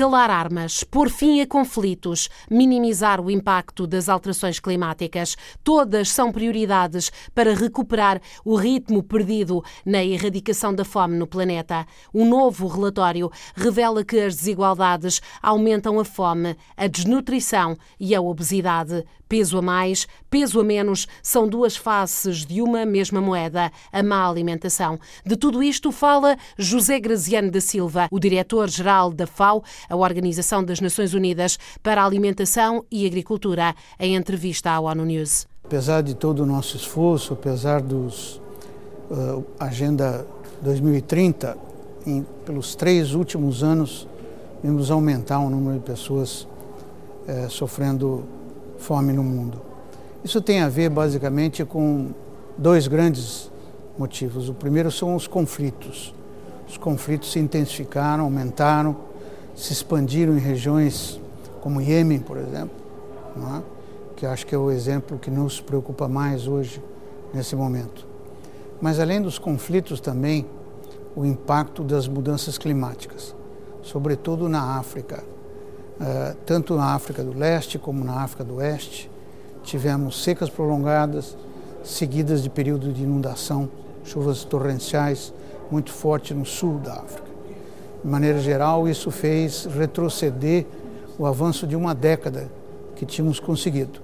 calar armas, pôr fim a conflitos, minimizar o impacto das alterações climáticas. Todas são prioridades para recuperar o ritmo perdido na erradicação da fome no planeta. Um novo relatório revela que as desigualdades aumentam a fome, a desnutrição e a obesidade. Peso a mais, peso a menos são duas faces de uma mesma moeda, a má alimentação. De tudo isto fala José Graziano da Silva, o diretor-geral da FAO, a Organização das Nações Unidas para a Alimentação e Agricultura, em entrevista à ONU News. Apesar de todo o nosso esforço, apesar dos uh, Agenda 2030, em, pelos três últimos anos, vimos aumentar o número de pessoas uh, sofrendo fome no mundo. Isso tem a ver basicamente com dois grandes motivos. O primeiro são os conflitos. Os conflitos se intensificaram, aumentaram, se expandiram em regiões como Iêmen, por exemplo, é? que acho que é o exemplo que nos preocupa mais hoje, nesse momento. Mas além dos conflitos também, o impacto das mudanças climáticas, sobretudo na África. Uh, tanto na África do Leste como na África do Oeste, tivemos secas prolongadas, seguidas de períodos de inundação, chuvas torrenciais muito fortes no sul da África. De maneira geral, isso fez retroceder o avanço de uma década que tínhamos conseguido.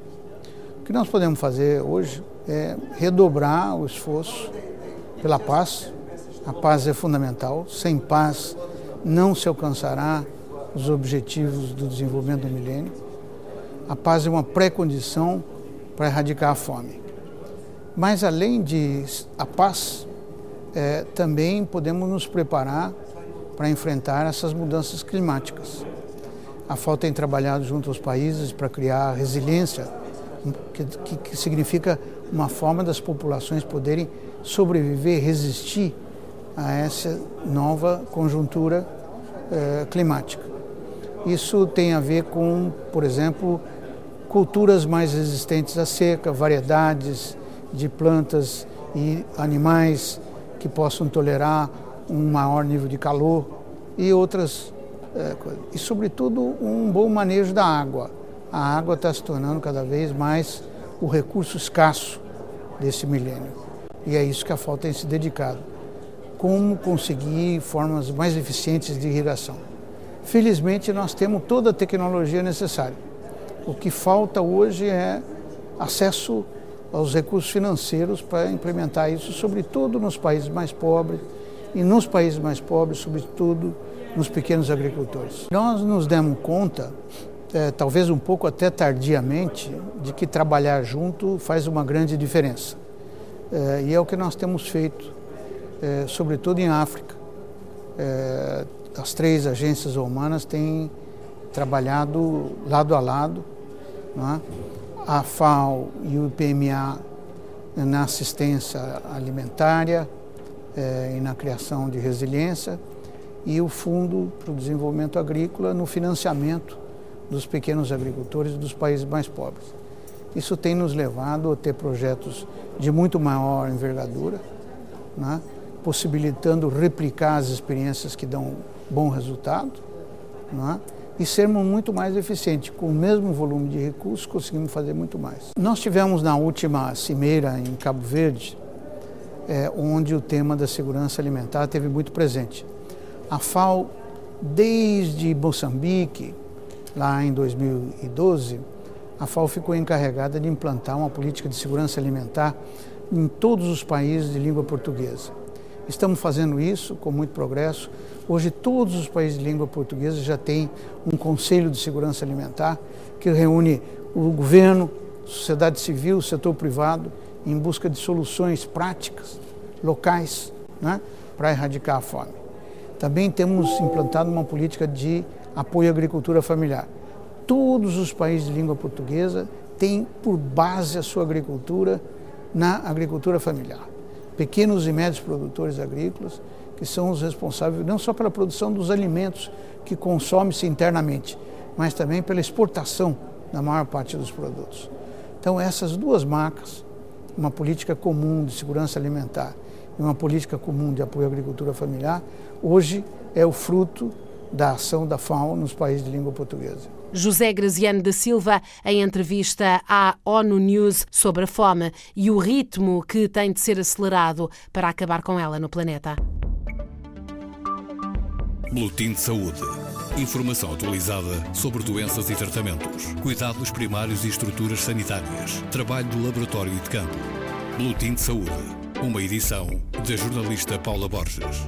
O que nós podemos fazer hoje é redobrar o esforço pela paz. A paz é fundamental. Sem paz não se alcançará os objetivos do desenvolvimento do milênio. A paz é uma pré-condição para erradicar a fome. Mas além de a paz, é, também podemos nos preparar para enfrentar essas mudanças climáticas. A FAO tem trabalhado junto aos países para criar resiliência, que, que, que significa uma forma das populações poderem sobreviver, resistir a essa nova conjuntura eh, climática. Isso tem a ver com, por exemplo, culturas mais resistentes à seca, variedades de plantas e animais que possam tolerar um maior nível de calor e outras é. E, sobretudo, um bom manejo da água. A água está se tornando cada vez mais o recurso escasso desse milênio. E é isso que a FAO tem se dedicado. Como conseguir formas mais eficientes de irrigação. Felizmente, nós temos toda a tecnologia necessária. O que falta hoje é acesso aos recursos financeiros para implementar isso, sobretudo nos países mais pobres e nos países mais pobres, sobretudo nos pequenos agricultores. Nós nos demos conta, é, talvez um pouco até tardiamente, de que trabalhar junto faz uma grande diferença. É, e é o que nós temos feito, é, sobretudo em África. As três agências humanas têm trabalhado lado a lado, é? a FAO e o IPMA na assistência alimentária, é, e na criação de resiliência, e o Fundo para o Desenvolvimento Agrícola no financiamento dos pequenos agricultores dos países mais pobres. Isso tem nos levado a ter projetos de muito maior envergadura, né? possibilitando replicar as experiências que dão bom resultado né? e sermos muito mais eficientes. Com o mesmo volume de recursos, conseguimos fazer muito mais. Nós tivemos na última cimeira em Cabo Verde, é, onde o tema da segurança alimentar teve muito presente. A FAO, desde Moçambique, lá em 2012, a FAO ficou encarregada de implantar uma política de segurança alimentar em todos os países de língua portuguesa. Estamos fazendo isso com muito progresso. Hoje, todos os países de língua portuguesa já têm um Conselho de Segurança Alimentar que reúne o governo, sociedade civil, setor privado em busca de soluções práticas, locais, né, para erradicar a fome. Também temos implantado uma política de apoio à agricultura familiar. Todos os países de língua portuguesa têm por base a sua agricultura na agricultura familiar. Pequenos e médios produtores agrícolas, que são os responsáveis não só pela produção dos alimentos que consome-se internamente, mas também pela exportação da maior parte dos produtos. Então, essas duas marcas, uma política comum de segurança alimentar e uma política comum de apoio à agricultura familiar, hoje é o fruto da ação da FAO nos países de língua portuguesa. José Graziano da Silva, em entrevista à ONU News sobre a fome e o ritmo que tem de ser acelerado para acabar com ela no planeta. Boletim de Saúde. Informação atualizada sobre doenças e tratamentos, cuidados primários e estruturas sanitárias, trabalho do laboratório e de campo. Boletim de Saúde. Uma edição da jornalista Paula Borges.